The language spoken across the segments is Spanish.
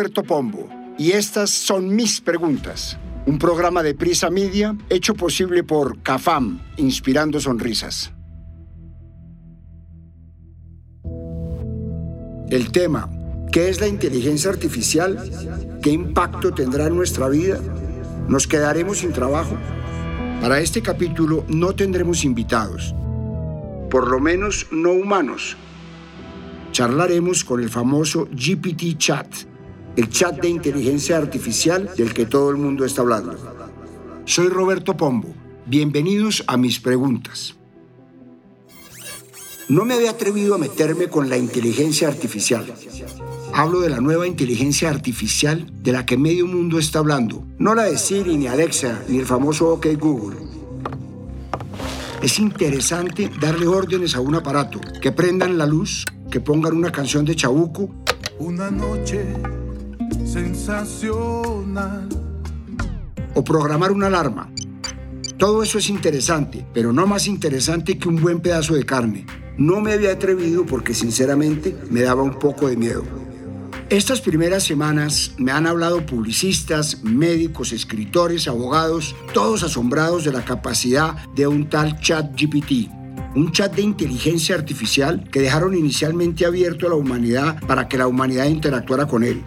Roberto Pombo y estas son mis preguntas. Un programa de Prisa Media hecho posible por CAFAM, inspirando sonrisas. El tema, ¿qué es la inteligencia artificial? ¿Qué impacto tendrá en nuestra vida? ¿Nos quedaremos sin trabajo? Para este capítulo no tendremos invitados, por lo menos no humanos. Charlaremos con el famoso GPT Chat, el chat de inteligencia artificial del que todo el mundo está hablando. Soy Roberto Pombo. Bienvenidos a mis preguntas. No me había atrevido a meterme con la inteligencia artificial. Hablo de la nueva inteligencia artificial de la que medio mundo está hablando. No la de Siri, ni Alexa, ni el famoso OK Google. Es interesante darle órdenes a un aparato, que prendan la luz, que pongan una canción de Chabuco. Una noche sensacional. O programar una alarma. Todo eso es interesante, pero no más interesante que un buen pedazo de carne. No me había atrevido porque sinceramente me daba un poco de miedo. Estas primeras semanas me han hablado publicistas, médicos, escritores, abogados, todos asombrados de la capacidad de un tal chat GPT, un chat de inteligencia artificial que dejaron inicialmente abierto a la humanidad para que la humanidad interactuara con él.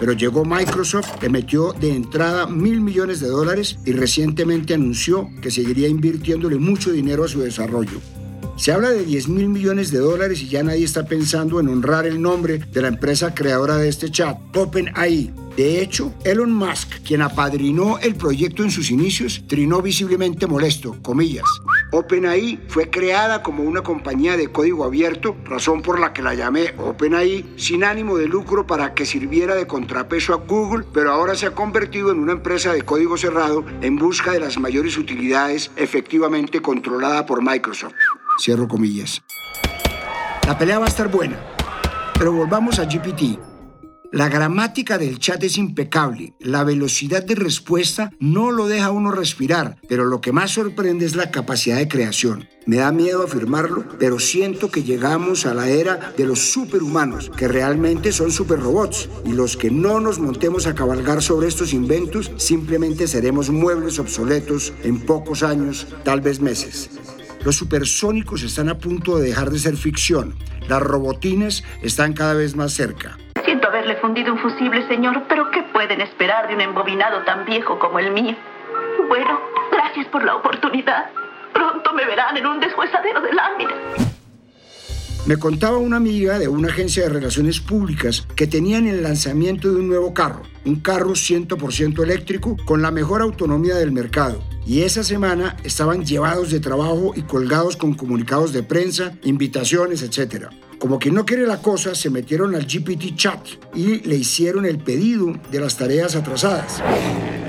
Pero llegó Microsoft, le metió de entrada mil millones de dólares y recientemente anunció que seguiría invirtiéndole mucho dinero a su desarrollo. Se habla de 10 mil millones de dólares y ya nadie está pensando en honrar el nombre de la empresa creadora de este chat, OpenAI. De hecho, Elon Musk, quien apadrinó el proyecto en sus inicios, trinó visiblemente molesto, comillas. OpenAI fue creada como una compañía de código abierto, razón por la que la llamé OpenAI, sin ánimo de lucro para que sirviera de contrapeso a Google, pero ahora se ha convertido en una empresa de código cerrado en busca de las mayores utilidades efectivamente controlada por Microsoft. Cierro comillas. La pelea va a estar buena, pero volvamos a GPT. La gramática del chat es impecable, la velocidad de respuesta no lo deja uno respirar, pero lo que más sorprende es la capacidad de creación. Me da miedo afirmarlo, pero siento que llegamos a la era de los superhumanos, que realmente son superrobots, y los que no nos montemos a cabalgar sobre estos inventos simplemente seremos muebles obsoletos en pocos años, tal vez meses. Los supersónicos están a punto de dejar de ser ficción. Las robotines están cada vez más cerca. Haberle fundido un fusible, señor, pero ¿qué pueden esperar de un embobinado tan viejo como el mío? Bueno, gracias por la oportunidad. Pronto me verán en un deshuesadero de láminas. Me contaba una amiga de una agencia de relaciones públicas que tenían el lanzamiento de un nuevo carro, un carro 100% eléctrico con la mejor autonomía del mercado. Y esa semana estaban llevados de trabajo y colgados con comunicados de prensa, invitaciones, etc. Como que no quiere la cosa, se metieron al GPT chat y le hicieron el pedido de las tareas atrasadas.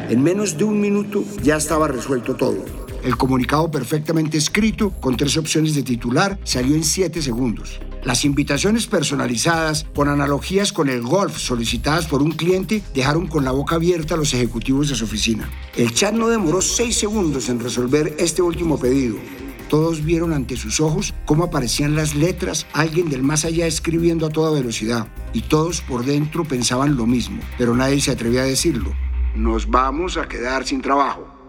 En menos de un minuto ya estaba resuelto todo. El comunicado perfectamente escrito, con tres opciones de titular, salió en 7 segundos. Las invitaciones personalizadas, con analogías con el golf solicitadas por un cliente, dejaron con la boca abierta a los ejecutivos de su oficina. El chat no demoró 6 segundos en resolver este último pedido. Todos vieron ante sus ojos cómo aparecían las letras, alguien del más allá escribiendo a toda velocidad. Y todos por dentro pensaban lo mismo, pero nadie se atrevía a decirlo. Nos vamos a quedar sin trabajo.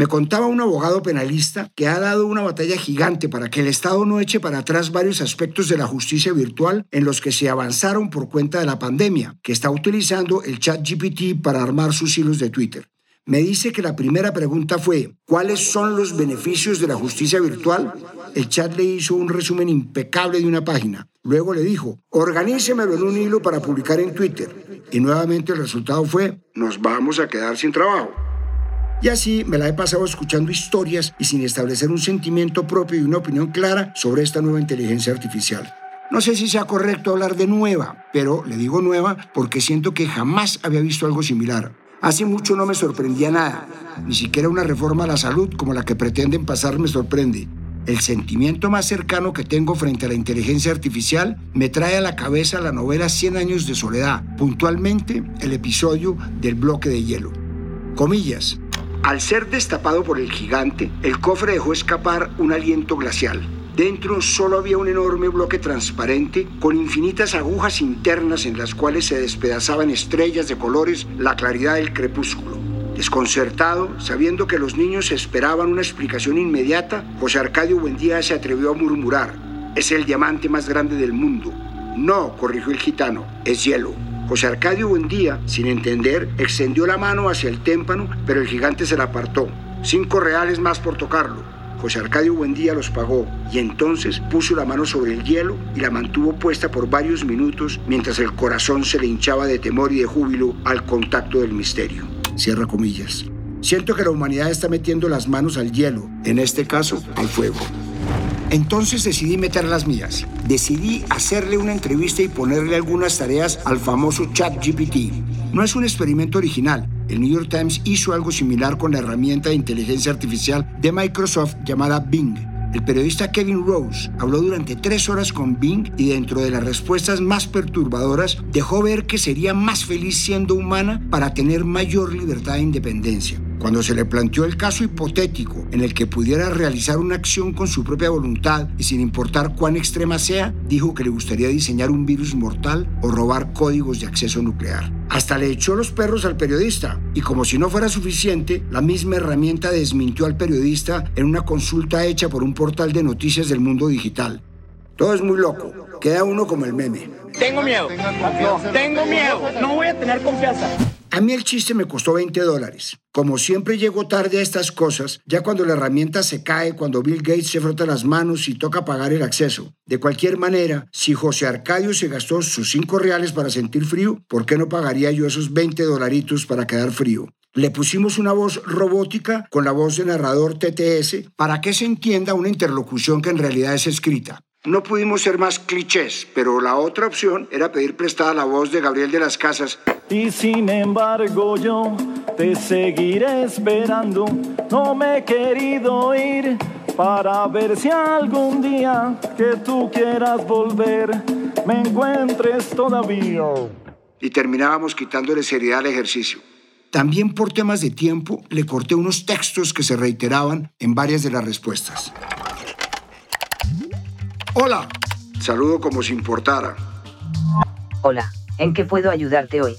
Me contaba un abogado penalista que ha dado una batalla gigante para que el Estado no eche para atrás varios aspectos de la justicia virtual en los que se avanzaron por cuenta de la pandemia, que está utilizando el chat GPT para armar sus hilos de Twitter. Me dice que la primera pregunta fue, ¿cuáles son los beneficios de la justicia virtual? El chat le hizo un resumen impecable de una página. Luego le dijo, organícemelo en un hilo para publicar en Twitter. Y nuevamente el resultado fue, nos vamos a quedar sin trabajo. Y así me la he pasado escuchando historias y sin establecer un sentimiento propio y una opinión clara sobre esta nueva inteligencia artificial. No sé si sea correcto hablar de nueva, pero le digo nueva porque siento que jamás había visto algo similar. Hace mucho no me sorprendía nada, ni siquiera una reforma a la salud como la que pretenden pasar me sorprende. El sentimiento más cercano que tengo frente a la inteligencia artificial me trae a la cabeza la novela 100 años de soledad, puntualmente el episodio del bloque de hielo. Comillas. Al ser destapado por el gigante, el cofre dejó escapar un aliento glacial. Dentro solo había un enorme bloque transparente con infinitas agujas internas en las cuales se despedazaban estrellas de colores la claridad del crepúsculo. Desconcertado, sabiendo que los niños esperaban una explicación inmediata, José Arcadio Buendía se atrevió a murmurar, es el diamante más grande del mundo. No, corrigió el gitano, es hielo. José Arcadio Buendía, sin entender, extendió la mano hacia el témpano, pero el gigante se la apartó. Cinco reales más por tocarlo. José Arcadio Buendía los pagó y entonces puso la mano sobre el hielo y la mantuvo puesta por varios minutos mientras el corazón se le hinchaba de temor y de júbilo al contacto del misterio. Cierra comillas. Siento que la humanidad está metiendo las manos al hielo, en este caso al fuego. Entonces decidí meter las mías. Decidí hacerle una entrevista y ponerle algunas tareas al famoso ChatGPT. No es un experimento original. El New York Times hizo algo similar con la herramienta de inteligencia artificial de Microsoft llamada Bing. El periodista Kevin Rose habló durante tres horas con Bing y dentro de las respuestas más perturbadoras dejó ver que sería más feliz siendo humana para tener mayor libertad e independencia. Cuando se le planteó el caso hipotético en el que pudiera realizar una acción con su propia voluntad y sin importar cuán extrema sea, dijo que le gustaría diseñar un virus mortal o robar códigos de acceso nuclear. Hasta le echó los perros al periodista y como si no fuera suficiente, la misma herramienta desmintió al periodista en una consulta hecha por un portal de noticias del mundo digital. Todo es muy loco. Queda uno como el meme. Tengo miedo. No, tengo miedo. No voy a tener confianza. A mí el chiste me costó 20 dólares. Como siempre llego tarde a estas cosas, ya cuando la herramienta se cae, cuando Bill Gates se frota las manos y toca pagar el acceso. De cualquier manera, si José Arcadio se gastó sus 5 reales para sentir frío, ¿por qué no pagaría yo esos 20 dolaritos para quedar frío? Le pusimos una voz robótica con la voz de narrador TTS para que se entienda una interlocución que en realidad es escrita. No pudimos ser más clichés, pero la otra opción era pedir prestada la voz de Gabriel de las Casas. Y sin embargo yo te seguiré esperando. No me he querido ir para ver si algún día que tú quieras volver me encuentres todavía. Y terminábamos quitándole seriedad al ejercicio. También por temas de tiempo le corté unos textos que se reiteraban en varias de las respuestas. Hola. Saludo como si importara. Hola, ¿en qué puedo ayudarte hoy?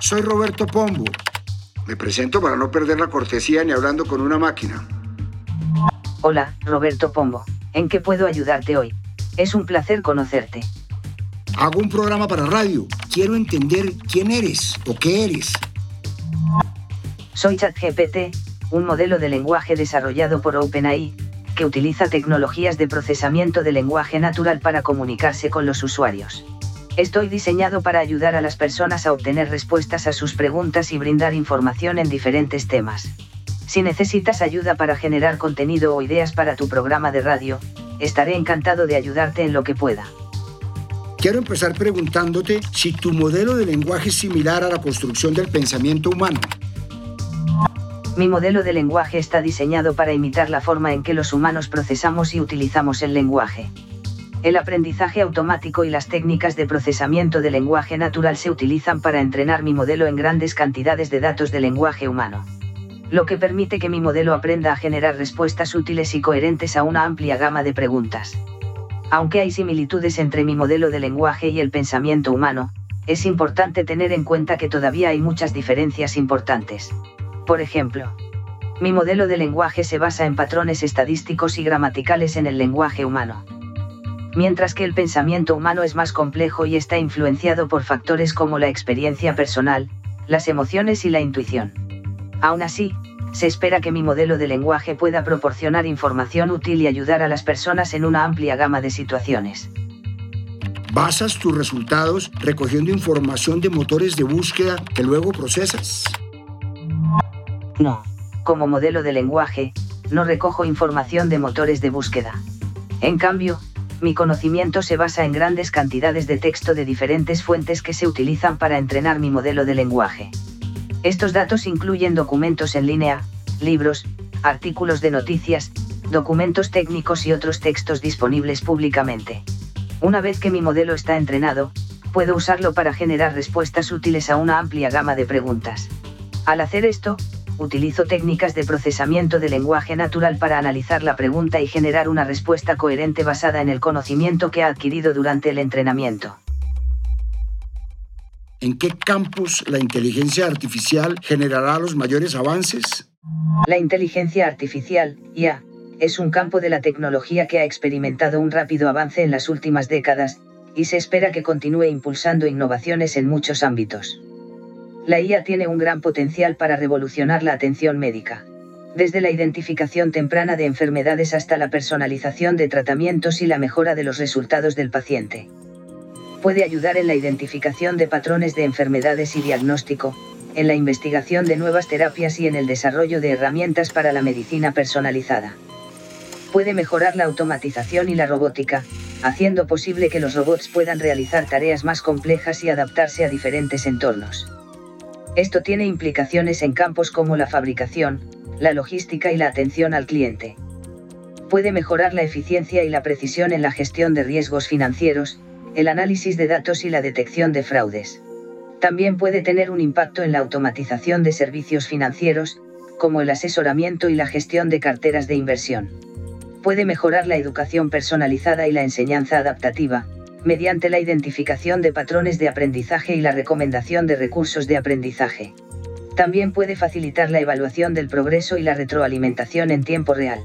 Soy Roberto Pombo. Me presento para no perder la cortesía ni hablando con una máquina. Hola, Roberto Pombo. ¿En qué puedo ayudarte hoy? Es un placer conocerte. Hago un programa para radio. Quiero entender quién eres o qué eres. Soy ChatGPT, un modelo de lenguaje desarrollado por OpenAI, que utiliza tecnologías de procesamiento de lenguaje natural para comunicarse con los usuarios. Estoy diseñado para ayudar a las personas a obtener respuestas a sus preguntas y brindar información en diferentes temas. Si necesitas ayuda para generar contenido o ideas para tu programa de radio, estaré encantado de ayudarte en lo que pueda. Quiero empezar preguntándote si tu modelo de lenguaje es similar a la construcción del pensamiento humano. Mi modelo de lenguaje está diseñado para imitar la forma en que los humanos procesamos y utilizamos el lenguaje. El aprendizaje automático y las técnicas de procesamiento de lenguaje natural se utilizan para entrenar mi modelo en grandes cantidades de datos de lenguaje humano. Lo que permite que mi modelo aprenda a generar respuestas útiles y coherentes a una amplia gama de preguntas. Aunque hay similitudes entre mi modelo de lenguaje y el pensamiento humano, es importante tener en cuenta que todavía hay muchas diferencias importantes. Por ejemplo, mi modelo de lenguaje se basa en patrones estadísticos y gramaticales en el lenguaje humano. Mientras que el pensamiento humano es más complejo y está influenciado por factores como la experiencia personal, las emociones y la intuición. Aún así, se espera que mi modelo de lenguaje pueda proporcionar información útil y ayudar a las personas en una amplia gama de situaciones. ¿Basas tus resultados recogiendo información de motores de búsqueda que luego procesas? No, como modelo de lenguaje, no recojo información de motores de búsqueda. En cambio, mi conocimiento se basa en grandes cantidades de texto de diferentes fuentes que se utilizan para entrenar mi modelo de lenguaje. Estos datos incluyen documentos en línea, libros, artículos de noticias, documentos técnicos y otros textos disponibles públicamente. Una vez que mi modelo está entrenado, puedo usarlo para generar respuestas útiles a una amplia gama de preguntas. Al hacer esto, utilizo técnicas de procesamiento de lenguaje natural para analizar la pregunta y generar una respuesta coherente basada en el conocimiento que ha adquirido durante el entrenamiento. ¿En qué campos la inteligencia artificial generará los mayores avances? La inteligencia artificial, IA, es un campo de la tecnología que ha experimentado un rápido avance en las últimas décadas, y se espera que continúe impulsando innovaciones en muchos ámbitos. La IA tiene un gran potencial para revolucionar la atención médica. Desde la identificación temprana de enfermedades hasta la personalización de tratamientos y la mejora de los resultados del paciente. Puede ayudar en la identificación de patrones de enfermedades y diagnóstico, en la investigación de nuevas terapias y en el desarrollo de herramientas para la medicina personalizada. Puede mejorar la automatización y la robótica, haciendo posible que los robots puedan realizar tareas más complejas y adaptarse a diferentes entornos. Esto tiene implicaciones en campos como la fabricación, la logística y la atención al cliente. Puede mejorar la eficiencia y la precisión en la gestión de riesgos financieros, el análisis de datos y la detección de fraudes. También puede tener un impacto en la automatización de servicios financieros, como el asesoramiento y la gestión de carteras de inversión. Puede mejorar la educación personalizada y la enseñanza adaptativa, mediante la identificación de patrones de aprendizaje y la recomendación de recursos de aprendizaje. También puede facilitar la evaluación del progreso y la retroalimentación en tiempo real.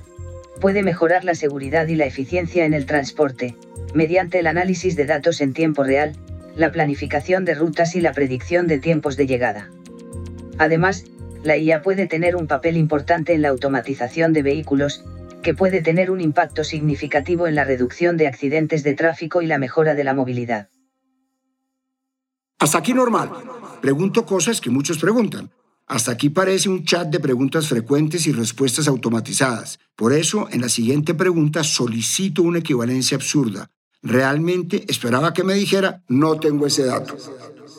Puede mejorar la seguridad y la eficiencia en el transporte, mediante el análisis de datos en tiempo real, la planificación de rutas y la predicción de tiempos de llegada. Además, la IA puede tener un papel importante en la automatización de vehículos, que puede tener un impacto significativo en la reducción de accidentes de tráfico y la mejora de la movilidad. Hasta aquí normal. Pregunto cosas que muchos preguntan. Hasta aquí parece un chat de preguntas frecuentes y respuestas automatizadas. Por eso, en la siguiente pregunta solicito una equivalencia absurda. Realmente esperaba que me dijera, no tengo ese dato.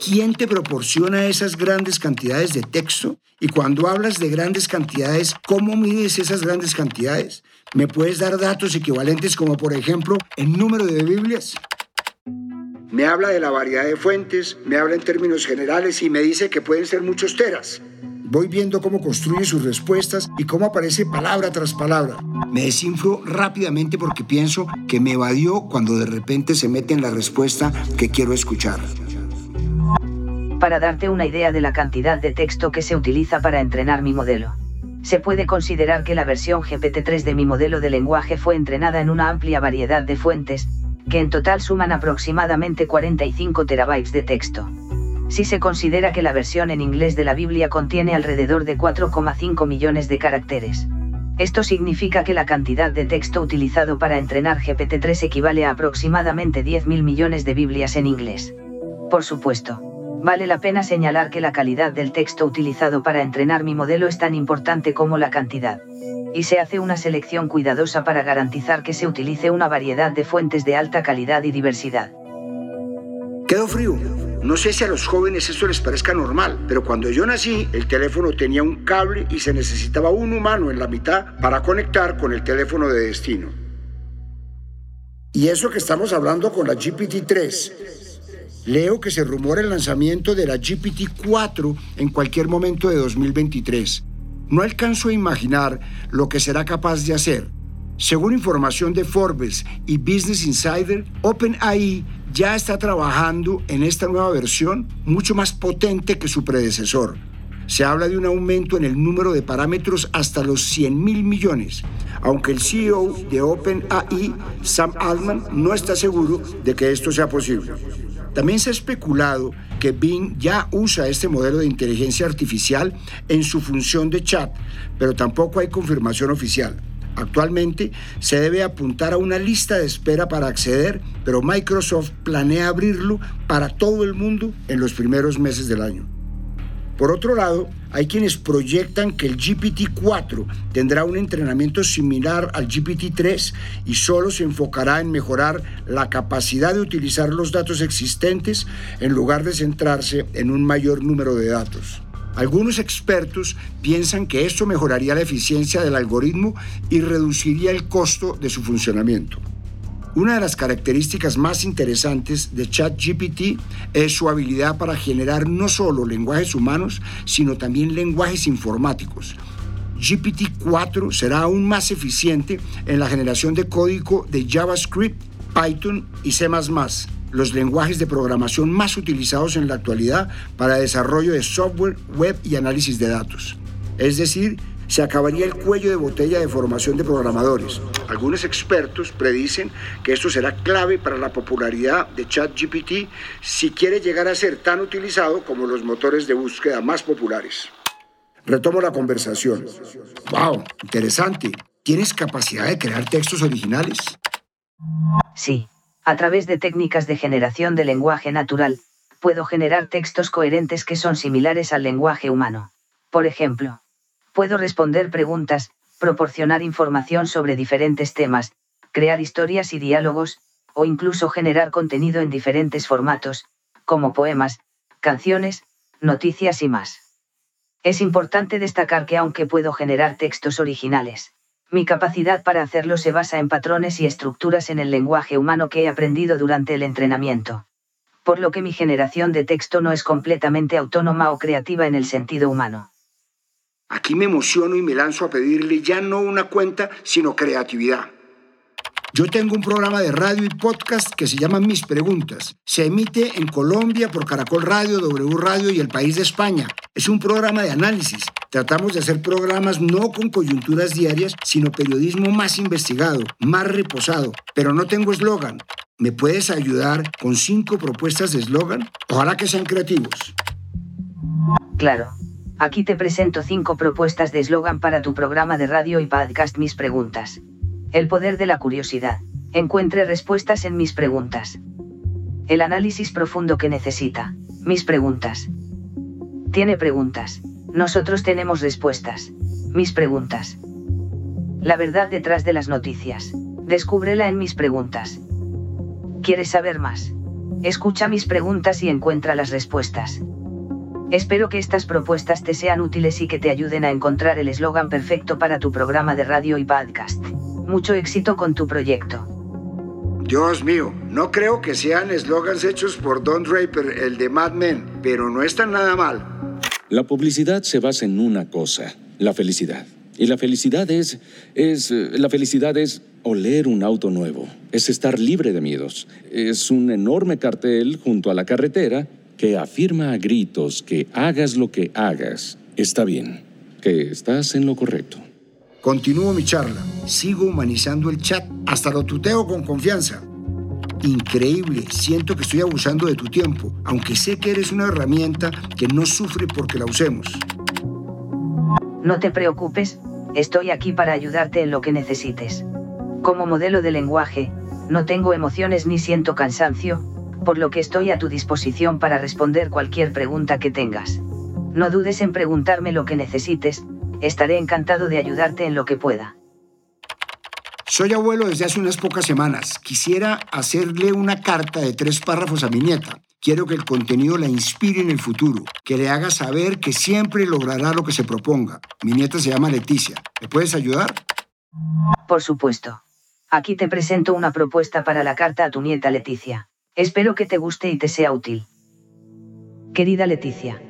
¿Quién te proporciona esas grandes cantidades de texto? Y cuando hablas de grandes cantidades, ¿cómo mides esas grandes cantidades? ¿Me puedes dar datos equivalentes como por ejemplo el número de Biblias? Me habla de la variedad de fuentes, me habla en términos generales y me dice que pueden ser muchos teras. Voy viendo cómo construye sus respuestas y cómo aparece palabra tras palabra. Me desinflo rápidamente porque pienso que me evadió cuando de repente se mete en la respuesta que quiero escuchar. Para darte una idea de la cantidad de texto que se utiliza para entrenar mi modelo se puede considerar que la versión GPT-3 de mi modelo de lenguaje fue entrenada en una amplia variedad de fuentes, que en total suman aproximadamente 45 terabytes de texto. Si se considera que la versión en inglés de la Biblia contiene alrededor de 4,5 millones de caracteres. Esto significa que la cantidad de texto utilizado para entrenar GPT-3 equivale a aproximadamente 10.000 millones de Biblias en inglés. Por supuesto Vale la pena señalar que la calidad del texto utilizado para entrenar mi modelo es tan importante como la cantidad. Y se hace una selección cuidadosa para garantizar que se utilice una variedad de fuentes de alta calidad y diversidad. Quedó frío. No sé si a los jóvenes esto les parezca normal, pero cuando yo nací, el teléfono tenía un cable y se necesitaba un humano en la mitad para conectar con el teléfono de destino. Y eso que estamos hablando con la GPT-3, Leo que se rumora el lanzamiento de la GPT-4 en cualquier momento de 2023. No alcanzo a imaginar lo que será capaz de hacer. Según información de Forbes y Business Insider, OpenAI ya está trabajando en esta nueva versión mucho más potente que su predecesor. Se habla de un aumento en el número de parámetros hasta los 100 mil millones, aunque el CEO de OpenAI, Sam Altman, no está seguro de que esto sea posible. También se ha especulado que Bing ya usa este modelo de inteligencia artificial en su función de chat, pero tampoco hay confirmación oficial. Actualmente se debe apuntar a una lista de espera para acceder, pero Microsoft planea abrirlo para todo el mundo en los primeros meses del año. Por otro lado, hay quienes proyectan que el GPT-4 tendrá un entrenamiento similar al GPT-3 y solo se enfocará en mejorar la capacidad de utilizar los datos existentes en lugar de centrarse en un mayor número de datos. Algunos expertos piensan que esto mejoraría la eficiencia del algoritmo y reduciría el costo de su funcionamiento. Una de las características más interesantes de ChatGPT es su habilidad para generar no solo lenguajes humanos, sino también lenguajes informáticos. GPT-4 será aún más eficiente en la generación de código de JavaScript, Python y C++, los lenguajes de programación más utilizados en la actualidad para desarrollo de software, web y análisis de datos. Es decir, se acabaría el cuello de botella de formación de programadores. Algunos expertos predicen que esto será clave para la popularidad de ChatGPT si quiere llegar a ser tan utilizado como los motores de búsqueda más populares. Retomo la conversación. ¡Wow! Interesante. ¿Tienes capacidad de crear textos originales? Sí. A través de técnicas de generación de lenguaje natural, puedo generar textos coherentes que son similares al lenguaje humano. Por ejemplo, Puedo responder preguntas, proporcionar información sobre diferentes temas, crear historias y diálogos, o incluso generar contenido en diferentes formatos, como poemas, canciones, noticias y más. Es importante destacar que aunque puedo generar textos originales, mi capacidad para hacerlo se basa en patrones y estructuras en el lenguaje humano que he aprendido durante el entrenamiento. Por lo que mi generación de texto no es completamente autónoma o creativa en el sentido humano. Aquí me emociono y me lanzo a pedirle ya no una cuenta, sino creatividad. Yo tengo un programa de radio y podcast que se llama Mis Preguntas. Se emite en Colombia por Caracol Radio, W Radio y El País de España. Es un programa de análisis. Tratamos de hacer programas no con coyunturas diarias, sino periodismo más investigado, más reposado. Pero no tengo eslogan. ¿Me puedes ayudar con cinco propuestas de eslogan? Ojalá que sean creativos. Claro. Aquí te presento cinco propuestas de eslogan para tu programa de radio y podcast Mis Preguntas. El poder de la curiosidad. Encuentre respuestas en mis preguntas. El análisis profundo que necesita. Mis preguntas. Tiene preguntas. Nosotros tenemos respuestas. Mis preguntas. La verdad detrás de las noticias. Descúbrela en mis preguntas. ¿Quieres saber más? Escucha mis preguntas y encuentra las respuestas. Espero que estas propuestas te sean útiles y que te ayuden a encontrar el eslogan perfecto para tu programa de radio y podcast. Mucho éxito con tu proyecto. Dios mío, no creo que sean eslogans hechos por Don Draper, el de Mad Men, pero no están nada mal. La publicidad se basa en una cosa, la felicidad. Y la felicidad es, es, la felicidad es oler un auto nuevo, es estar libre de miedos, es un enorme cartel junto a la carretera que afirma a gritos que hagas lo que hagas, está bien, que estás en lo correcto. Continúo mi charla, sigo humanizando el chat, hasta lo tuteo con confianza. Increíble, siento que estoy abusando de tu tiempo, aunque sé que eres una herramienta que no sufre porque la usemos. No te preocupes, estoy aquí para ayudarte en lo que necesites. Como modelo de lenguaje, no tengo emociones ni siento cansancio, por lo que estoy a tu disposición para responder cualquier pregunta que tengas. No dudes en preguntarme lo que necesites, estaré encantado de ayudarte en lo que pueda. Soy abuelo desde hace unas pocas semanas. Quisiera hacerle una carta de tres párrafos a mi nieta. Quiero que el contenido la inspire en el futuro, que le haga saber que siempre logrará lo que se proponga. Mi nieta se llama Leticia. ¿Me puedes ayudar? Por supuesto. Aquí te presento una propuesta para la carta a tu nieta Leticia. Espero que te guste y te sea útil. Querida Leticia.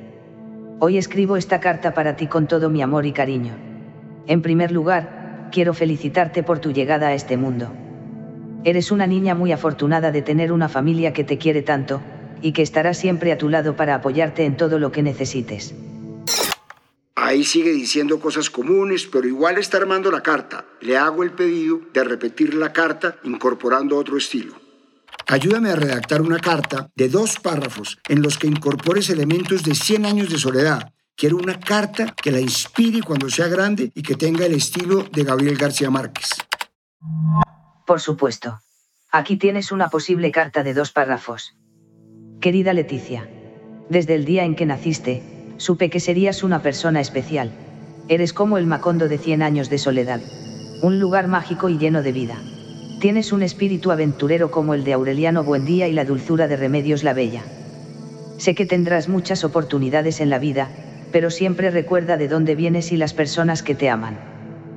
Hoy escribo esta carta para ti con todo mi amor y cariño. En primer lugar, quiero felicitarte por tu llegada a este mundo. Eres una niña muy afortunada de tener una familia que te quiere tanto, y que estará siempre a tu lado para apoyarte en todo lo que necesites. Ahí sigue diciendo cosas comunes, pero igual está armando la carta. Le hago el pedido de repetir la carta incorporando otro estilo. Ayúdame a redactar una carta de dos párrafos en los que incorpores elementos de 100 años de soledad. Quiero una carta que la inspire cuando sea grande y que tenga el estilo de Gabriel García Márquez. Por supuesto. Aquí tienes una posible carta de dos párrafos. Querida Leticia. Desde el día en que naciste, supe que serías una persona especial. Eres como el Macondo de 100 años de soledad. Un lugar mágico y lleno de vida. Tienes un espíritu aventurero como el de Aureliano Buendía y la dulzura de Remedios la Bella. Sé que tendrás muchas oportunidades en la vida, pero siempre recuerda de dónde vienes y las personas que te aman.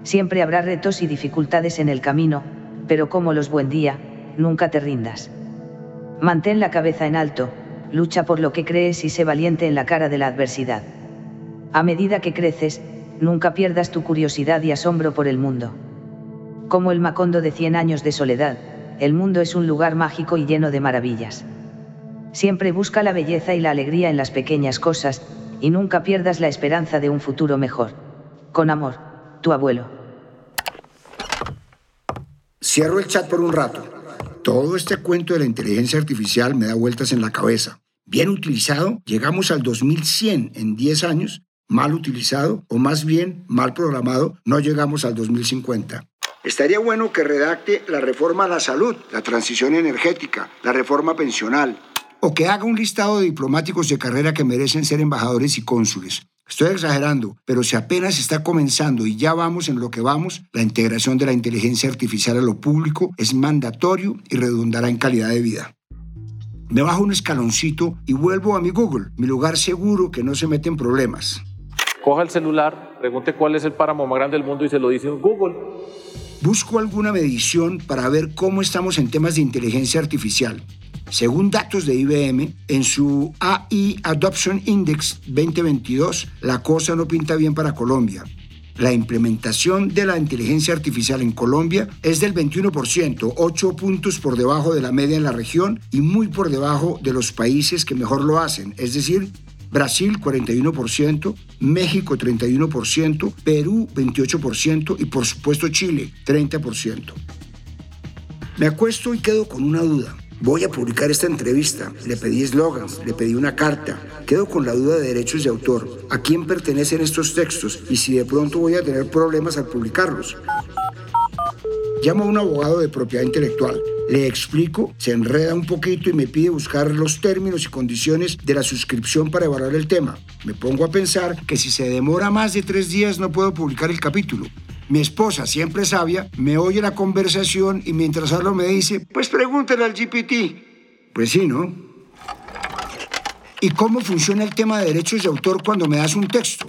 Siempre habrá retos y dificultades en el camino, pero como los Buendía, nunca te rindas. Mantén la cabeza en alto, lucha por lo que crees y sé valiente en la cara de la adversidad. A medida que creces, nunca pierdas tu curiosidad y asombro por el mundo. Como el Macondo de 100 años de soledad, el mundo es un lugar mágico y lleno de maravillas. Siempre busca la belleza y la alegría en las pequeñas cosas, y nunca pierdas la esperanza de un futuro mejor. Con amor, tu abuelo. Cierro el chat por un rato. Todo este cuento de la inteligencia artificial me da vueltas en la cabeza. Bien utilizado, llegamos al 2100 en 10 años. Mal utilizado, o más bien mal programado, no llegamos al 2050. Estaría bueno que redacte la reforma a la salud, la transición energética, la reforma pensional, o que haga un listado de diplomáticos de carrera que merecen ser embajadores y cónsules. Estoy exagerando, pero si apenas está comenzando y ya vamos en lo que vamos, la integración de la inteligencia artificial a lo público es mandatorio y redundará en calidad de vida. Me bajo un escaloncito y vuelvo a mi Google, mi lugar seguro que no se mete en problemas. Coja el celular, pregunte cuál es el páramo más grande del mundo y se lo dice en Google. Busco alguna medición para ver cómo estamos en temas de inteligencia artificial. Según datos de IBM, en su AI Adoption Index 2022, la cosa no pinta bien para Colombia. La implementación de la inteligencia artificial en Colombia es del 21%, 8 puntos por debajo de la media en la región y muy por debajo de los países que mejor lo hacen, es decir, Brasil 41%, México 31%, Perú 28% y por supuesto Chile 30%. Me acuesto y quedo con una duda. Voy a publicar esta entrevista. Le pedí eslogans, le pedí una carta. Quedo con la duda de derechos de autor. ¿A quién pertenecen estos textos? Y si de pronto voy a tener problemas al publicarlos. Llamo a un abogado de propiedad intelectual. Le explico, se enreda un poquito y me pide buscar los términos y condiciones de la suscripción para evaluar el tema. Me pongo a pensar que si se demora más de tres días no puedo publicar el capítulo. Mi esposa, siempre sabia, me oye la conversación y mientras hablo me dice, pues pregúntale al GPT. Pues sí, ¿no? ¿Y cómo funciona el tema de derechos de autor cuando me das un texto?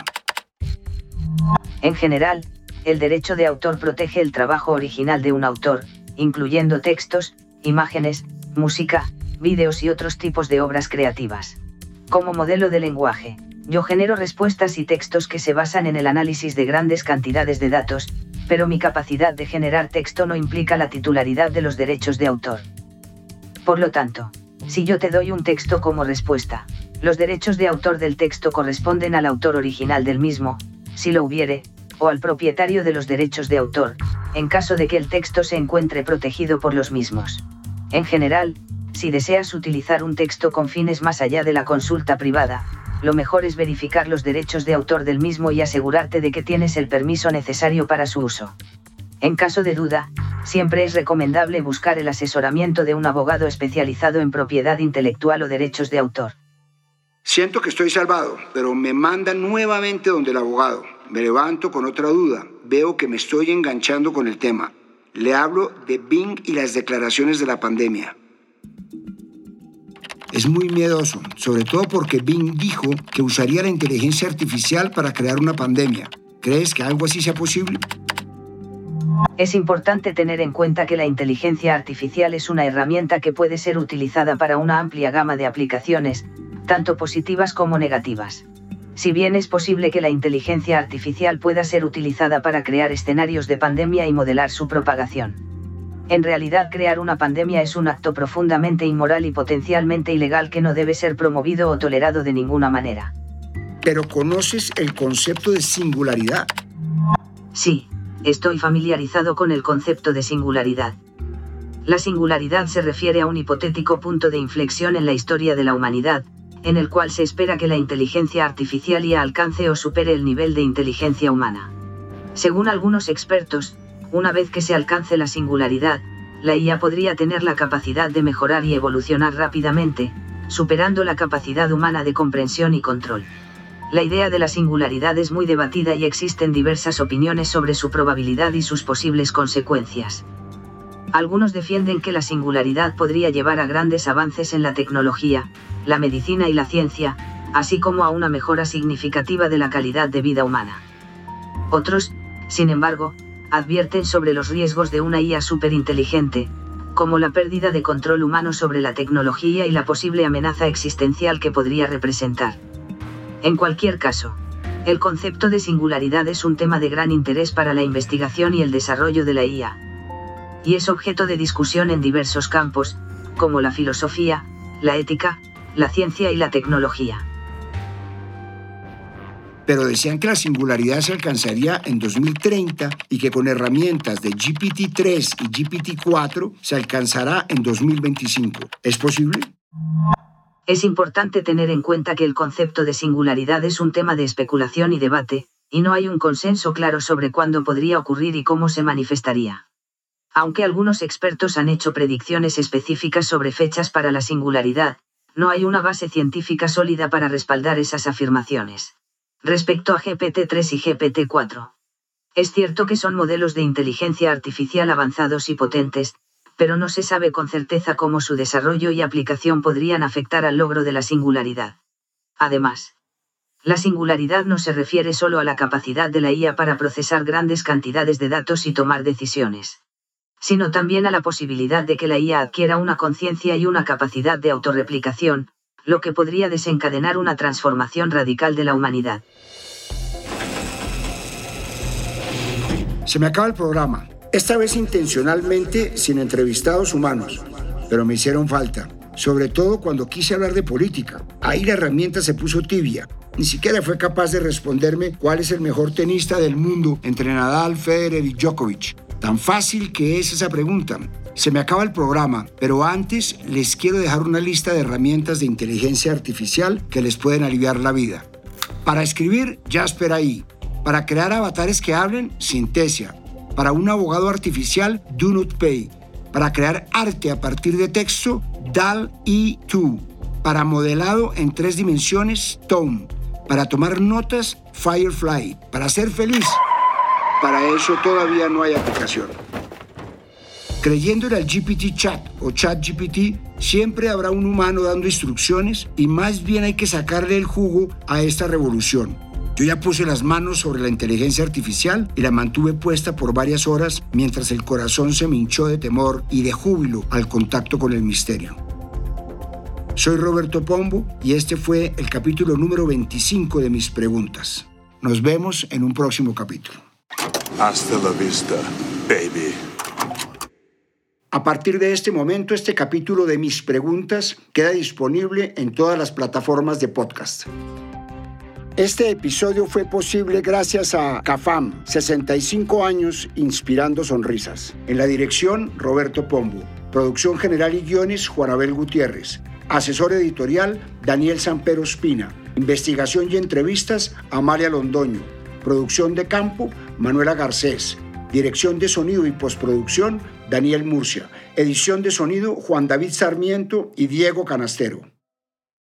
En general, el derecho de autor protege el trabajo original de un autor, incluyendo textos, imágenes, música, vídeos y otros tipos de obras creativas. Como modelo de lenguaje, yo genero respuestas y textos que se basan en el análisis de grandes cantidades de datos, pero mi capacidad de generar texto no implica la titularidad de los derechos de autor. Por lo tanto, si yo te doy un texto como respuesta, los derechos de autor del texto corresponden al autor original del mismo, si lo hubiere, o al propietario de los derechos de autor, en caso de que el texto se encuentre protegido por los mismos. En general, si deseas utilizar un texto con fines más allá de la consulta privada, lo mejor es verificar los derechos de autor del mismo y asegurarte de que tienes el permiso necesario para su uso. En caso de duda, siempre es recomendable buscar el asesoramiento de un abogado especializado en propiedad intelectual o derechos de autor. Siento que estoy salvado, pero me mandan nuevamente donde el abogado. Me levanto con otra duda. Veo que me estoy enganchando con el tema. Le hablo de Bing y las declaraciones de la pandemia. Es muy miedoso, sobre todo porque Bing dijo que usaría la inteligencia artificial para crear una pandemia. ¿Crees que algo así sea posible? Es importante tener en cuenta que la inteligencia artificial es una herramienta que puede ser utilizada para una amplia gama de aplicaciones, tanto positivas como negativas. Si bien es posible que la inteligencia artificial pueda ser utilizada para crear escenarios de pandemia y modelar su propagación. En realidad crear una pandemia es un acto profundamente inmoral y potencialmente ilegal que no debe ser promovido o tolerado de ninguna manera. ¿Pero conoces el concepto de singularidad? Sí, estoy familiarizado con el concepto de singularidad. La singularidad se refiere a un hipotético punto de inflexión en la historia de la humanidad, en el cual se espera que la inteligencia artificial ya alcance o supere el nivel de inteligencia humana. Según algunos expertos, una vez que se alcance la singularidad, la IA podría tener la capacidad de mejorar y evolucionar rápidamente, superando la capacidad humana de comprensión y control. La idea de la singularidad es muy debatida y existen diversas opiniones sobre su probabilidad y sus posibles consecuencias. Algunos defienden que la singularidad podría llevar a grandes avances en la tecnología, la medicina y la ciencia, así como a una mejora significativa de la calidad de vida humana. Otros, sin embargo, advierten sobre los riesgos de una IA superinteligente, como la pérdida de control humano sobre la tecnología y la posible amenaza existencial que podría representar. En cualquier caso, el concepto de singularidad es un tema de gran interés para la investigación y el desarrollo de la IA. Y es objeto de discusión en diversos campos, como la filosofía, la ética, la ciencia y la tecnología. Pero decían que la singularidad se alcanzaría en 2030 y que con herramientas de GPT-3 y GPT-4 se alcanzará en 2025. ¿Es posible? Es importante tener en cuenta que el concepto de singularidad es un tema de especulación y debate, y no hay un consenso claro sobre cuándo podría ocurrir y cómo se manifestaría. Aunque algunos expertos han hecho predicciones específicas sobre fechas para la singularidad, no hay una base científica sólida para respaldar esas afirmaciones. Respecto a GPT-3 y GPT-4. Es cierto que son modelos de inteligencia artificial avanzados y potentes, pero no se sabe con certeza cómo su desarrollo y aplicación podrían afectar al logro de la singularidad. Además, la singularidad no se refiere solo a la capacidad de la IA para procesar grandes cantidades de datos y tomar decisiones, sino también a la posibilidad de que la IA adquiera una conciencia y una capacidad de autorreplicación, lo que podría desencadenar una transformación radical de la humanidad. Se me acaba el programa. Esta vez intencionalmente sin entrevistados humanos, pero me hicieron falta, sobre todo cuando quise hablar de política. Ahí la herramienta se puso tibia. Ni siquiera fue capaz de responderme cuál es el mejor tenista del mundo entre Nadal, Federer y Djokovic. Tan fácil que es esa pregunta. Se me acaba el programa, pero antes les quiero dejar una lista de herramientas de inteligencia artificial que les pueden aliviar la vida. Para escribir, Jasper AI. Para crear avatares que hablen, Sintesia para un abogado artificial, Do Not Pay. Para crear arte a partir de texto, DAL E2. Para modelado en tres dimensiones, Tone. Para tomar notas, Firefly. Para ser feliz, para eso todavía no hay aplicación. Creyéndole al GPT Chat o Chat GPT, siempre habrá un humano dando instrucciones y más bien hay que sacarle el jugo a esta revolución yo ya puse las manos sobre la inteligencia artificial y la mantuve puesta por varias horas mientras el corazón se me hinchó de temor y de júbilo al contacto con el misterio. Soy Roberto Pombo y este fue el capítulo número 25 de mis preguntas. Nos vemos en un próximo capítulo. Hasta la vista, baby. A partir de este momento, este capítulo de mis preguntas queda disponible en todas las plataformas de podcast. Este episodio fue posible gracias a CAFAM, 65 años inspirando sonrisas. En la dirección, Roberto Pombo. Producción general y guiones, Juanabel Gutiérrez. Asesor editorial, Daniel Sampero Espina. Investigación y entrevistas, Amalia Londoño. Producción de campo, Manuela Garcés. Dirección de sonido y postproducción, Daniel Murcia. Edición de sonido, Juan David Sarmiento y Diego Canastero.